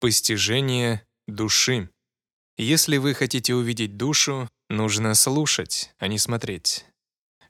Постижение души. Если вы хотите увидеть душу, нужно слушать, а не смотреть.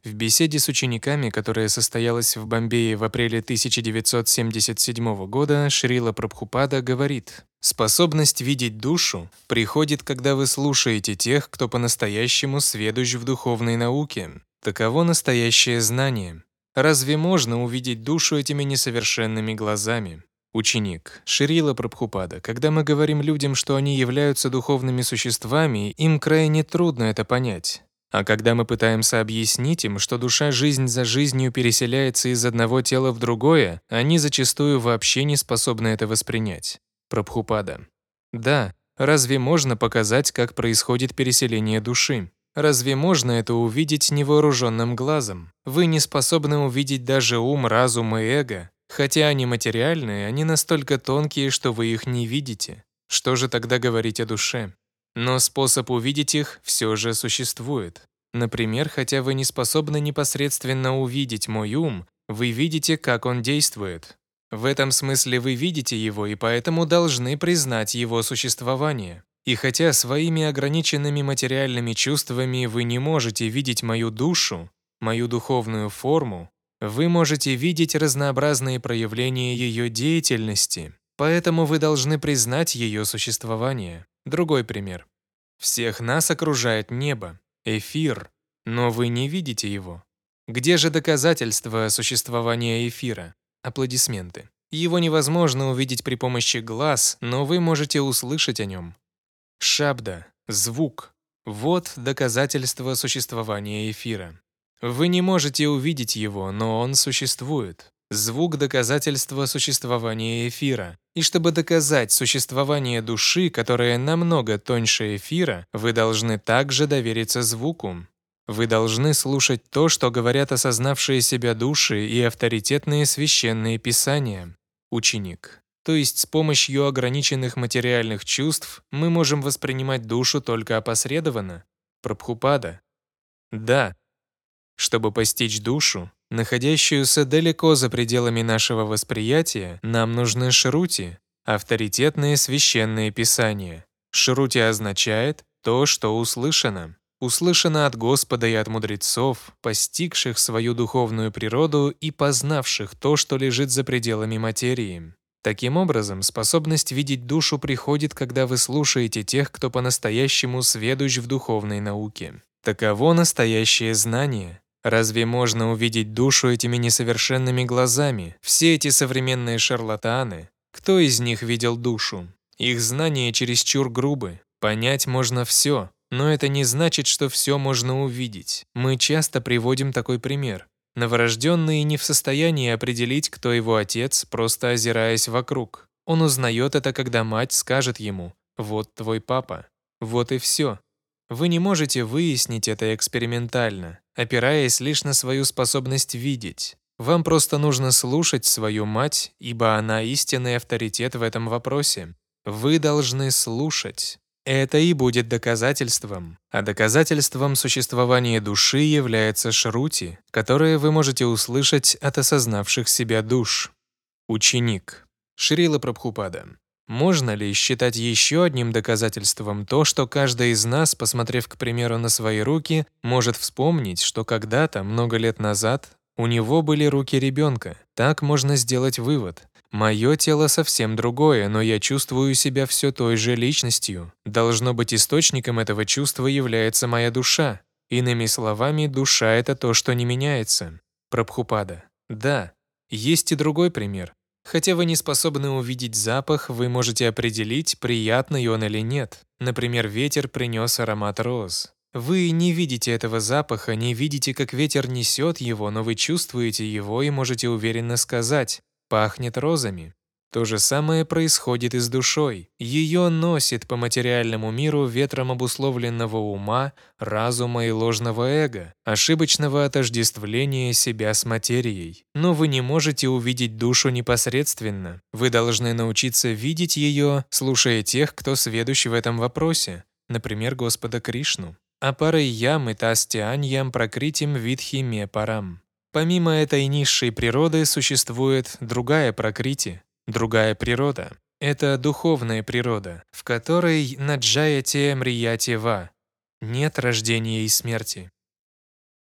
В беседе с учениками, которая состоялась в Бомбее в апреле 1977 года, Шрила Прабхупада говорит, «Способность видеть душу приходит, когда вы слушаете тех, кто по-настоящему сведущ в духовной науке. Таково настоящее знание. Разве можно увидеть душу этими несовершенными глазами? Ученик. Ширила Прабхупада. Когда мы говорим людям, что они являются духовными существами, им крайне трудно это понять. А когда мы пытаемся объяснить им, что душа жизнь за жизнью переселяется из одного тела в другое, они зачастую вообще не способны это воспринять. Прабхупада. Да, разве можно показать, как происходит переселение души? Разве можно это увидеть невооруженным глазом? Вы не способны увидеть даже ум, разум и эго, Хотя они материальные, они настолько тонкие, что вы их не видите. Что же тогда говорить о душе? Но способ увидеть их все же существует. Например, хотя вы не способны непосредственно увидеть мой ум, вы видите, как он действует. В этом смысле вы видите его и поэтому должны признать его существование. И хотя своими ограниченными материальными чувствами вы не можете видеть мою душу, мою духовную форму, вы можете видеть разнообразные проявления ее деятельности, поэтому вы должны признать ее существование. Другой пример. Всех нас окружает небо, эфир, но вы не видите его. Где же доказательства существования эфира? Аплодисменты. Его невозможно увидеть при помощи глаз, но вы можете услышать о нем. Шабда, звук. Вот доказательство существования эфира. Вы не можете увидеть его, но он существует. Звук – доказательство существования эфира. И чтобы доказать существование души, которая намного тоньше эфира, вы должны также довериться звуку. Вы должны слушать то, что говорят осознавшие себя души и авторитетные священные писания. Ученик. То есть с помощью ограниченных материальных чувств мы можем воспринимать душу только опосредованно. Прабхупада. Да, чтобы постичь душу, находящуюся далеко за пределами нашего восприятия, нам нужны шрути, авторитетные священные писания. Шрути означает то, что услышано. Услышано от Господа и от мудрецов, постигших свою духовную природу и познавших то, что лежит за пределами материи. Таким образом, способность видеть душу приходит, когда вы слушаете тех, кто по-настоящему сведущ в духовной науке. Таково настоящее знание, Разве можно увидеть душу этими несовершенными глазами? Все эти современные шарлатаны, кто из них видел душу? Их знания чересчур грубы. Понять можно все, но это не значит, что все можно увидеть. Мы часто приводим такой пример. Новорожденный не в состоянии определить, кто его отец, просто озираясь вокруг. Он узнает это, когда мать скажет ему «Вот твой папа». Вот и все. Вы не можете выяснить это экспериментально, опираясь лишь на свою способность видеть. Вам просто нужно слушать свою мать, ибо она истинный авторитет в этом вопросе. Вы должны слушать. Это и будет доказательством. А доказательством существования души является шрути, которое вы можете услышать от осознавших себя душ. Ученик. Шрила Прабхупада. Можно ли считать еще одним доказательством то, что каждый из нас, посмотрев, к примеру, на свои руки, может вспомнить, что когда-то, много лет назад, у него были руки ребенка? Так можно сделать вывод. Мое тело совсем другое, но я чувствую себя все той же личностью. Должно быть, источником этого чувства является моя душа. Иными словами, душа — это то, что не меняется. Прабхупада. Да, есть и другой пример. Хотя вы не способны увидеть запах, вы можете определить, приятный он или нет. Например, ветер принес аромат роз. Вы не видите этого запаха, не видите, как ветер несет его, но вы чувствуете его и можете уверенно сказать «пахнет розами». То же самое происходит и с душой. Ее носит по материальному миру ветром обусловленного ума, разума и ложного эго, ошибочного отождествления себя с материей. Но вы не можете увидеть душу непосредственно. Вы должны научиться видеть ее, слушая тех, кто сведущ в этом вопросе, например, Господа Кришну. Апарой ям и тастианьям прокритим видхи ме парам. Помимо этой низшей природы существует другая прокрити, другая природа. — это духовная природа, в которой наджаяте мрияте ва — нет рождения и смерти.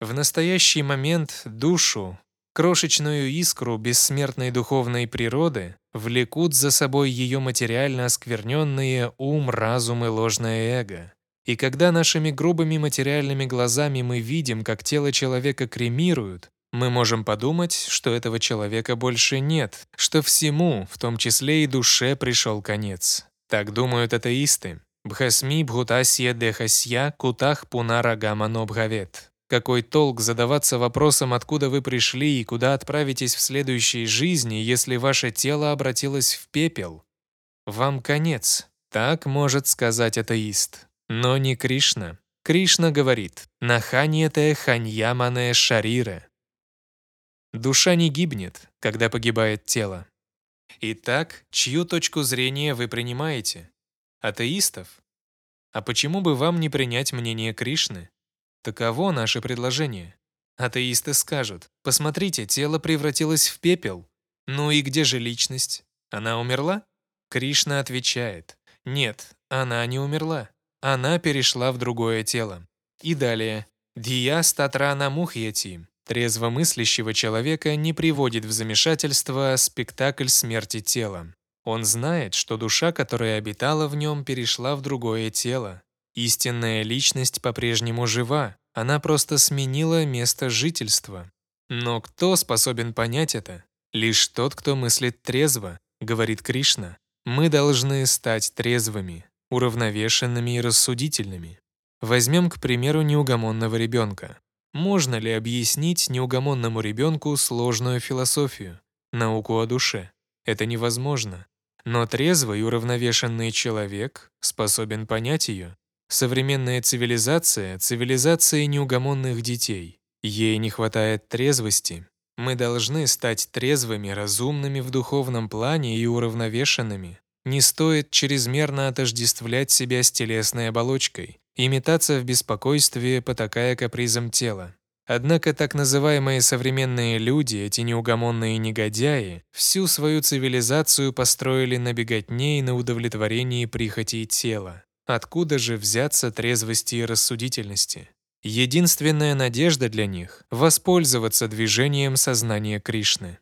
В настоящий момент душу, крошечную искру бессмертной духовной природы, влекут за собой ее материально оскверненные ум, разум и ложное эго. И когда нашими грубыми материальными глазами мы видим, как тело человека кремируют, мы можем подумать, что этого человека больше нет, что всему, в том числе и душе, пришел конец. Так думают атеисты. Бхасми бхутасья дехасья кутах пунара гаманобхавет. Какой толк задаваться вопросом, откуда вы пришли и куда отправитесь в следующей жизни, если ваше тело обратилось в пепел? Вам конец. Так может сказать атеист. Но не Кришна. Кришна говорит «Наханьете ханьямане шарире». Душа не гибнет, когда погибает тело. Итак, чью точку зрения вы принимаете? Атеистов? А почему бы вам не принять мнение Кришны? Таково наше предложение. Атеисты скажут, посмотрите, тело превратилось в пепел. Ну и где же личность? Она умерла? Кришна отвечает, нет, она не умерла. Она перешла в другое тело. И далее. Дия статрана мухьяти. Трезвомыслящего человека не приводит в замешательство спектакль смерти тела. Он знает, что душа, которая обитала в нем, перешла в другое тело, Истинная личность по-прежнему жива, она просто сменила место жительства. Но кто способен понять это? Лишь тот, кто мыслит трезво, говорит Кришна. Мы должны стать трезвыми, уравновешенными и рассудительными. Возьмем, к примеру, неугомонного ребенка. Можно ли объяснить неугомонному ребенку сложную философию, науку о душе? Это невозможно. Но трезвый и уравновешенный человек способен понять ее. Современная цивилизация — цивилизация неугомонных детей. Ей не хватает трезвости. Мы должны стать трезвыми, разумными в духовном плане и уравновешенными. Не стоит чрезмерно отождествлять себя с телесной оболочкой и метаться в беспокойстве, потакая капризом тела. Однако так называемые современные люди, эти неугомонные негодяи, всю свою цивилизацию построили на беготне и на удовлетворении прихотей тела. Откуда же взяться трезвости и рассудительности? Единственная надежда для них — воспользоваться движением сознания Кришны.